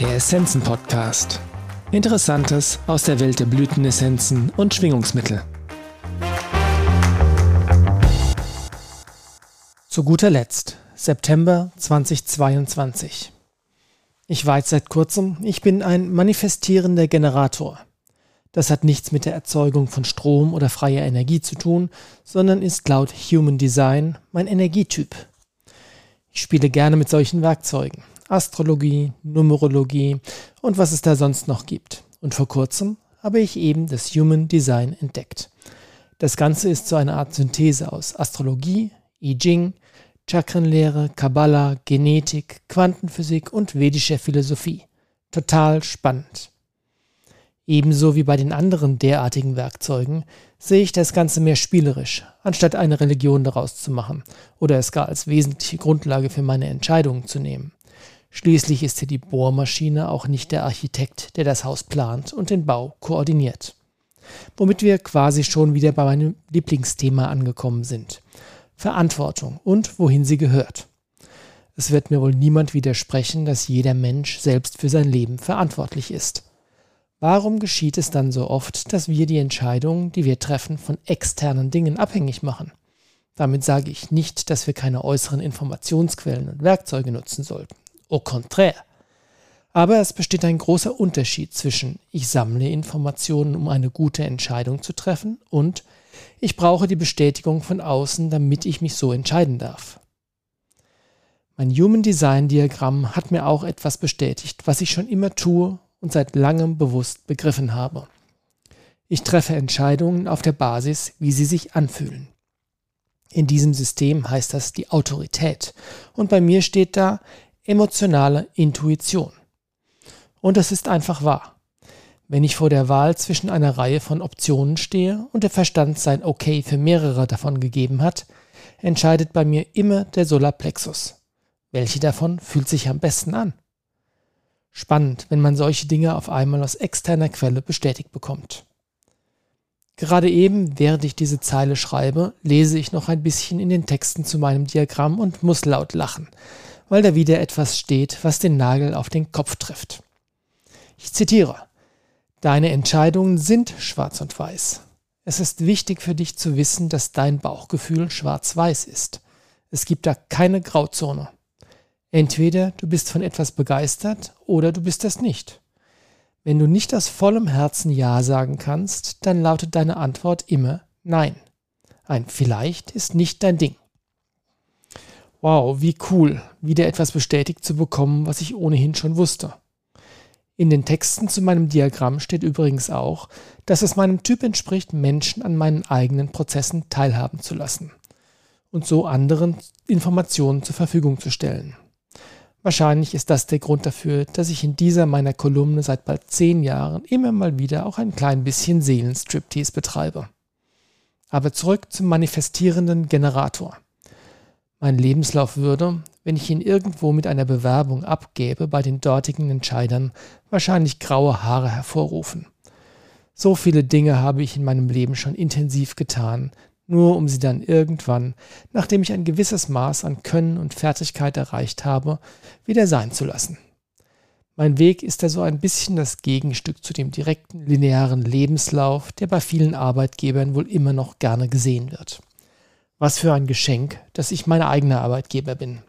Der Essenzen Podcast. Interessantes aus der Welt der Blütenessenzen und Schwingungsmittel. Zu guter Letzt, September 2022. Ich weiß seit kurzem, ich bin ein manifestierender Generator. Das hat nichts mit der Erzeugung von Strom oder freier Energie zu tun, sondern ist laut Human Design mein Energietyp. Ich spiele gerne mit solchen Werkzeugen. Astrologie, Numerologie und was es da sonst noch gibt. Und vor kurzem habe ich eben das Human Design entdeckt. Das Ganze ist so eine Art Synthese aus Astrologie, I Ching, Chakrenlehre, Kabbalah, Genetik, Quantenphysik und vedischer Philosophie. Total spannend. Ebenso wie bei den anderen derartigen Werkzeugen sehe ich das Ganze mehr spielerisch, anstatt eine Religion daraus zu machen oder es gar als wesentliche Grundlage für meine Entscheidungen zu nehmen. Schließlich ist hier die Bohrmaschine auch nicht der Architekt, der das Haus plant und den Bau koordiniert. Womit wir quasi schon wieder bei meinem Lieblingsthema angekommen sind. Verantwortung und wohin sie gehört. Es wird mir wohl niemand widersprechen, dass jeder Mensch selbst für sein Leben verantwortlich ist. Warum geschieht es dann so oft, dass wir die Entscheidungen, die wir treffen, von externen Dingen abhängig machen? Damit sage ich nicht, dass wir keine äußeren Informationsquellen und Werkzeuge nutzen sollten. Au contraire. Aber es besteht ein großer Unterschied zwischen ich sammle Informationen, um eine gute Entscheidung zu treffen und ich brauche die Bestätigung von außen, damit ich mich so entscheiden darf. Mein Human Design Diagramm hat mir auch etwas bestätigt, was ich schon immer tue und seit langem bewusst begriffen habe. Ich treffe Entscheidungen auf der Basis, wie sie sich anfühlen. In diesem System heißt das die Autorität. Und bei mir steht da emotionale Intuition. Und das ist einfach wahr. Wenn ich vor der Wahl zwischen einer Reihe von Optionen stehe und der Verstand sein Okay für mehrere davon gegeben hat, entscheidet bei mir immer der Solarplexus. Welche davon fühlt sich am besten an? Spannend, wenn man solche Dinge auf einmal aus externer Quelle bestätigt bekommt. Gerade eben, während ich diese Zeile schreibe, lese ich noch ein bisschen in den Texten zu meinem Diagramm und muss laut lachen, weil da wieder etwas steht, was den Nagel auf den Kopf trifft. Ich zitiere Deine Entscheidungen sind schwarz und weiß. Es ist wichtig für dich zu wissen, dass dein Bauchgefühl schwarz-weiß ist. Es gibt da keine Grauzone. Entweder du bist von etwas begeistert oder du bist es nicht. Wenn du nicht aus vollem Herzen Ja sagen kannst, dann lautet deine Antwort immer Nein. Ein Vielleicht ist nicht dein Ding. Wow, wie cool, wieder etwas bestätigt zu bekommen, was ich ohnehin schon wusste. In den Texten zu meinem Diagramm steht übrigens auch, dass es meinem Typ entspricht, Menschen an meinen eigenen Prozessen teilhaben zu lassen und so anderen Informationen zur Verfügung zu stellen. Wahrscheinlich ist das der Grund dafür, dass ich in dieser meiner Kolumne seit bald zehn Jahren immer mal wieder auch ein klein bisschen Seelenstriptease betreibe. Aber zurück zum manifestierenden Generator. Mein Lebenslauf würde, wenn ich ihn irgendwo mit einer Bewerbung abgäbe, bei den dortigen Entscheidern wahrscheinlich graue Haare hervorrufen. So viele Dinge habe ich in meinem Leben schon intensiv getan, nur um sie dann irgendwann, nachdem ich ein gewisses Maß an Können und Fertigkeit erreicht habe, wieder sein zu lassen. Mein Weg ist da so ein bisschen das Gegenstück zu dem direkten linearen Lebenslauf, der bei vielen Arbeitgebern wohl immer noch gerne gesehen wird. Was für ein Geschenk, dass ich mein eigener Arbeitgeber bin.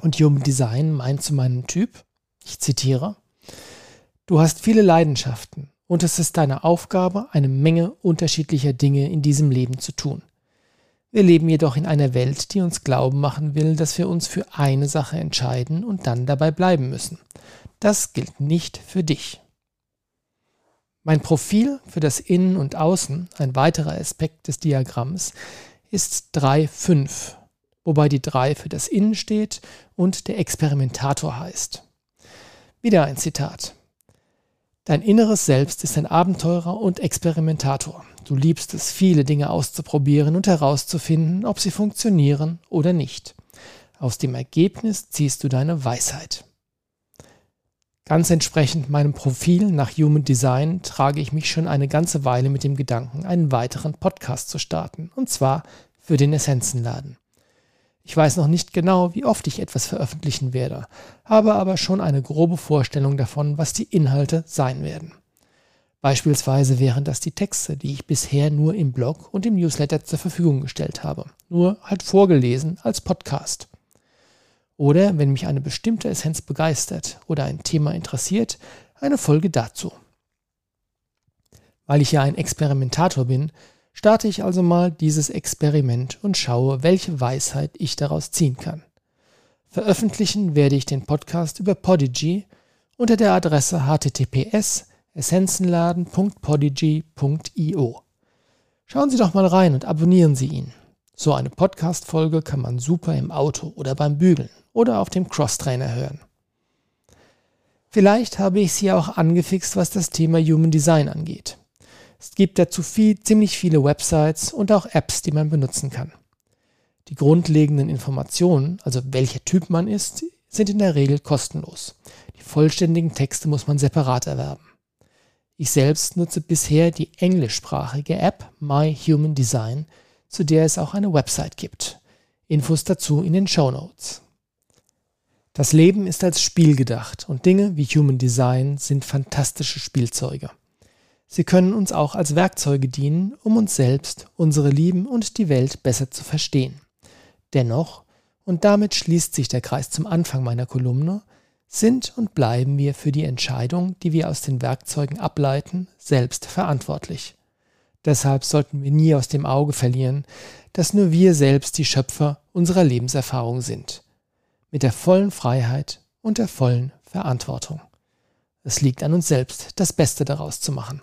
Und Human Design meint zu meinem Typ, ich zitiere, Du hast viele Leidenschaften und es ist deine Aufgabe, eine Menge unterschiedlicher Dinge in diesem Leben zu tun. Wir leben jedoch in einer Welt, die uns glauben machen will, dass wir uns für eine Sache entscheiden und dann dabei bleiben müssen. Das gilt nicht für dich. Mein Profil für das Innen und Außen, ein weiterer Aspekt des Diagramms, ist 3,5, wobei die 3 für das Innen steht und der Experimentator heißt. Wieder ein Zitat. Dein inneres Selbst ist ein Abenteurer und Experimentator. Du liebst es, viele Dinge auszuprobieren und herauszufinden, ob sie funktionieren oder nicht. Aus dem Ergebnis ziehst du deine Weisheit. Ganz entsprechend meinem Profil nach Human Design trage ich mich schon eine ganze Weile mit dem Gedanken, einen weiteren Podcast zu starten, und zwar für den Essenzenladen. Ich weiß noch nicht genau, wie oft ich etwas veröffentlichen werde, habe aber schon eine grobe Vorstellung davon, was die Inhalte sein werden. Beispielsweise wären das die Texte, die ich bisher nur im Blog und im Newsletter zur Verfügung gestellt habe, nur halt vorgelesen als Podcast. Oder wenn mich eine bestimmte Essenz begeistert oder ein Thema interessiert, eine Folge dazu. Weil ich ja ein Experimentator bin, starte ich also mal dieses Experiment und schaue, welche Weisheit ich daraus ziehen kann. Veröffentlichen werde ich den Podcast über Podigy unter der Adresse https essenzenladen.podigy.io. Schauen Sie doch mal rein und abonnieren Sie ihn. So eine Podcast-Folge kann man super im Auto oder beim Bügeln oder auf dem Crosstrainer hören. Vielleicht habe ich Sie auch angefixt, was das Thema Human Design angeht. Es gibt dazu viel, ziemlich viele Websites und auch Apps, die man benutzen kann. Die grundlegenden Informationen, also welcher Typ man ist, sind in der Regel kostenlos. Die vollständigen Texte muss man separat erwerben. Ich selbst nutze bisher die englischsprachige App My Human Design, zu der es auch eine Website gibt. Infos dazu in den Show Notes. Das Leben ist als Spiel gedacht und Dinge wie Human Design sind fantastische Spielzeuge. Sie können uns auch als Werkzeuge dienen, um uns selbst, unsere Lieben und die Welt besser zu verstehen. Dennoch, und damit schließt sich der Kreis zum Anfang meiner Kolumne, sind und bleiben wir für die Entscheidung, die wir aus den Werkzeugen ableiten, selbst verantwortlich. Deshalb sollten wir nie aus dem Auge verlieren, dass nur wir selbst die Schöpfer unserer Lebenserfahrung sind. Mit der vollen Freiheit und der vollen Verantwortung. Es liegt an uns selbst, das Beste daraus zu machen.